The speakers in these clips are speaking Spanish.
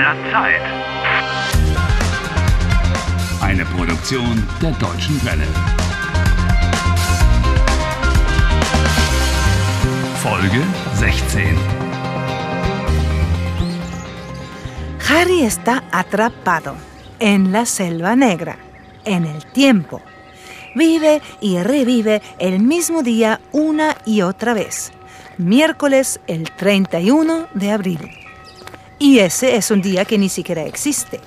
der Zeit. Eine Produktion der Deutschen Welle. Folge 16. Harry está atrapado en la selva negra, en el tiempo. Vive y revive el mismo día una y otra vez. Miércoles el 31 de abril. Y ese es un día que ni siquiera existe.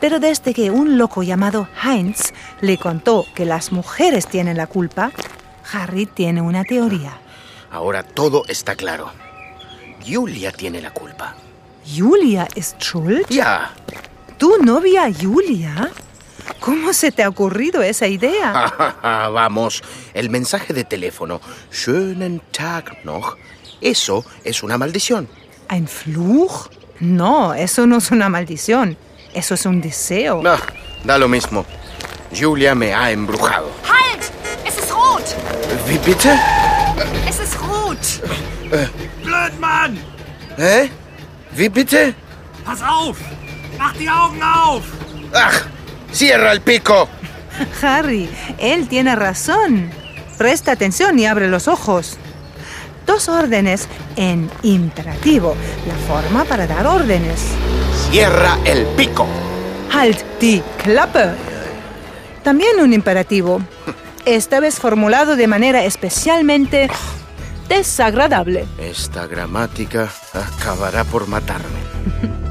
Pero desde que un loco llamado Heinz le contó que las mujeres tienen la culpa, Harry tiene una teoría. Ahora todo está claro. Julia tiene la culpa. ¿Julia ist schuld? Ya. ¿Tu novia Julia? ¿Cómo se te ha ocurrido esa idea? Vamos, el mensaje de teléfono, schönen Tag noch, eso es una maldición. ¿Ein Fluch? No, eso no es una maldición. Eso es un deseo. Ah, da lo mismo. Julia me ha embrujado. Halt! Es ist rot! Wie bitte? Es ist rot! Blödmann! ¿Eh? Wie bitte? Pass auf! Mach die Augen auf! ¡Ah! ¡Cierra el pico! Harry, él tiene razón. Presta atención y abre los ojos. Dos órdenes en imperativo, la forma para dar órdenes. ¡Cierra el pico! Halt die Klappe. También un imperativo, esta vez formulado de manera especialmente desagradable. Esta gramática acabará por matarme.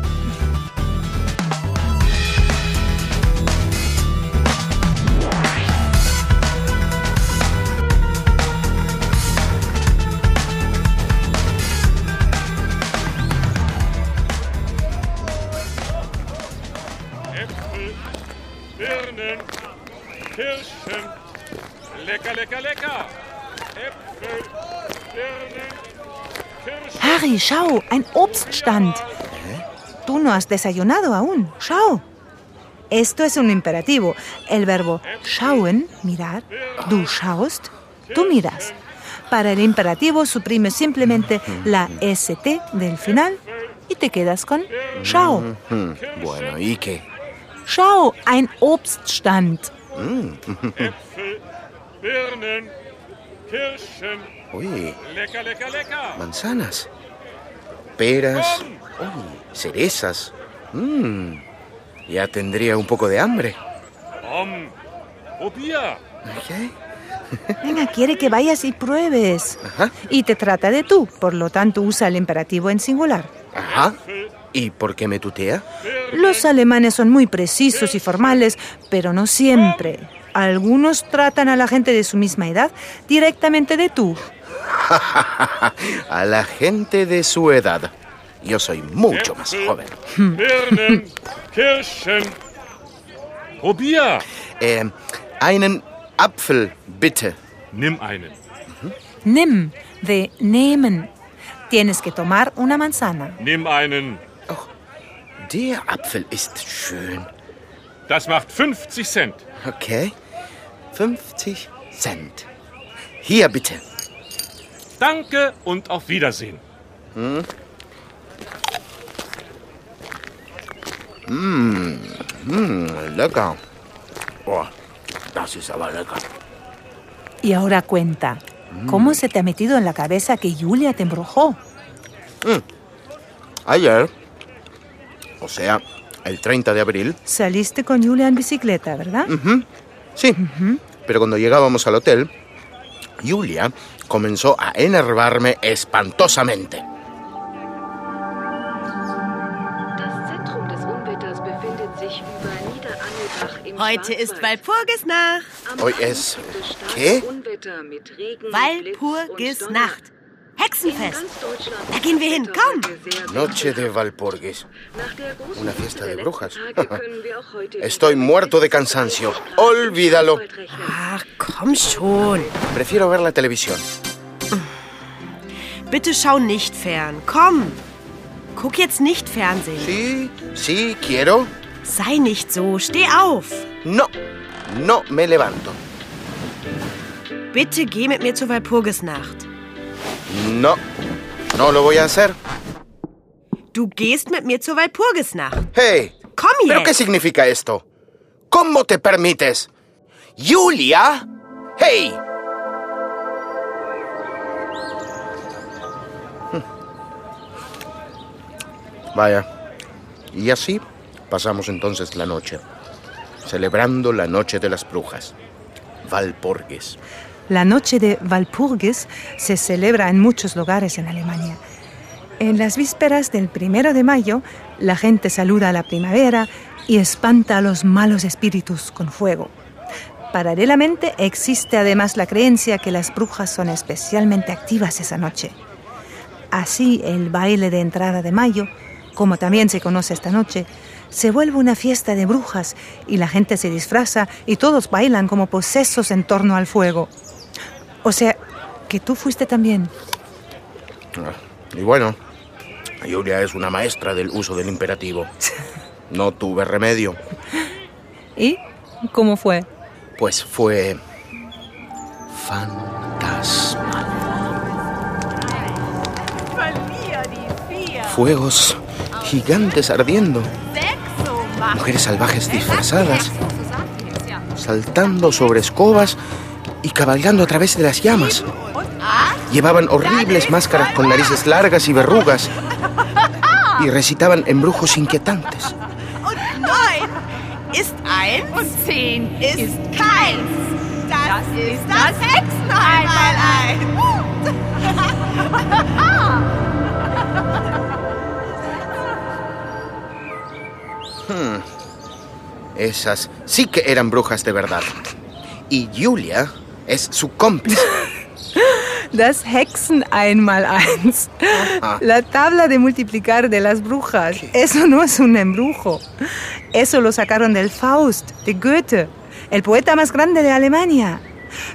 Harry, schau, ein Obststand. Tú no has desayunado aún. Schau. Esto es un imperativo. El verbo schauen, mirar. Du schaust, tú miras. Para el imperativo suprime simplemente la ST del final y te quedas con schau. Bueno, ¿y qué? Schau, ein Obststand. Äpfel, Birnen, Kirschen. Lecker. manzanas. Peras. Uy, cerezas. Mm, ya tendría un poco de hambre. ¿Qué? Venga, quiere que vayas y pruebes. Ajá. Y te trata de tú, por lo tanto usa el imperativo en singular. Ajá. ¿Y por qué me tutea? Los alemanes son muy precisos y formales, pero no siempre. Algunos tratan a la gente de su misma edad directamente de tú. A la gente de su edad. Yo soy mucho más joven. Birnen, Kirschen. Probier. Eh, einen Apfel, bitte. Nimm einen. Nimm, de nehmen. Tienes que tomar una manzana. Nimm einen. Der Apfel ist schön. Das macht 50 Cent. Okay. 50 Cent. Hier bitte. Danke und auf Wiedersehen. Lecker. Boah, das ist aber lecker. Y ahora cuenta, ¿cómo se te ha metido en la cabeza que Julia te embrujó? Ayer, o sea, el 30 de abril, Saliste con Julia en bicicleta, ¿verdad? sí, pero cuando llegábamos al hotel, Julia comenzó a enervarme espantosamente. Heute ist Walpurgisnacht. Heute ist... ¿Qué? Walpurgisnacht. Hexenfest. Da gehen wir hin, komm. Noche de großen Una fiesta de brujas. Estoy muerto de cansancio. Olvídalo. Ach, komm schon. Prefiero ver la televisión. Bitte schau nicht fern. Komm. Guck jetzt nicht Fernsehen. Sí, sí, quiero. Sei nicht so. Steh auf. No, no me levanto. Bitte geh mit mir zur Walpurgisnacht. No, no lo voy a hacer. Du gehst mit mir zur Walpurgisnacht. Hey, Komm ¿pero qué significa esto? ¿Cómo te permites? ¿Julia? ¡Hey! Vaya. Y así pasamos entonces la noche, celebrando la noche de las brujas. Valporgues. La noche de Walpurgis se celebra en muchos lugares en Alemania. En las vísperas del primero de mayo, la gente saluda a la primavera y espanta a los malos espíritus con fuego. Paralelamente existe además la creencia que las brujas son especialmente activas esa noche. Así, el baile de entrada de mayo, como también se conoce esta noche, se vuelve una fiesta de brujas y la gente se disfraza y todos bailan como posesos en torno al fuego. O sea, que tú fuiste también. Ah, Y bueno, Julia es una maestra del uso del imperativo. No tuve remedio. ¿Y cómo fue? Pues fue fantasmal. Fuegos gigantes ardiendo. Mujeres salvajes disfrazadas, saltando sobre escobas y cabalgando a través de las llamas. Llevaban horribles máscaras con narices largas y verrugas y recitaban embrujos inquietantes. Eins. Esas sí que eran brujas de verdad. Y Julia es su cómplice. Das Hexen einmal eins. La tabla de multiplicar de las brujas. Eso no es un embrujo. Eso lo sacaron del Faust, de Goethe, el poeta más grande de Alemania.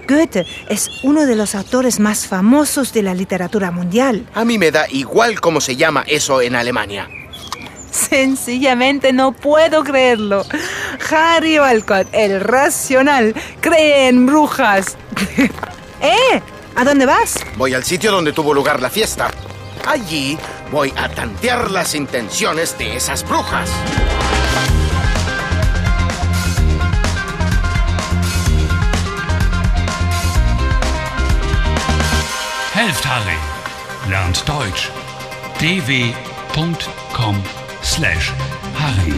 Goethe es uno de los autores más famosos de la literatura mundial. A mí me da igual cómo se llama eso en Alemania. Sencillamente no puedo creerlo. Harry Walcott, el racional, cree en brujas. ¿Eh? ¿A dónde vas? Voy al sitio donde tuvo lugar la fiesta. Allí voy a tantear las intenciones de esas brujas. Helft Harry. Lernt Deutsch. dw.com/harry.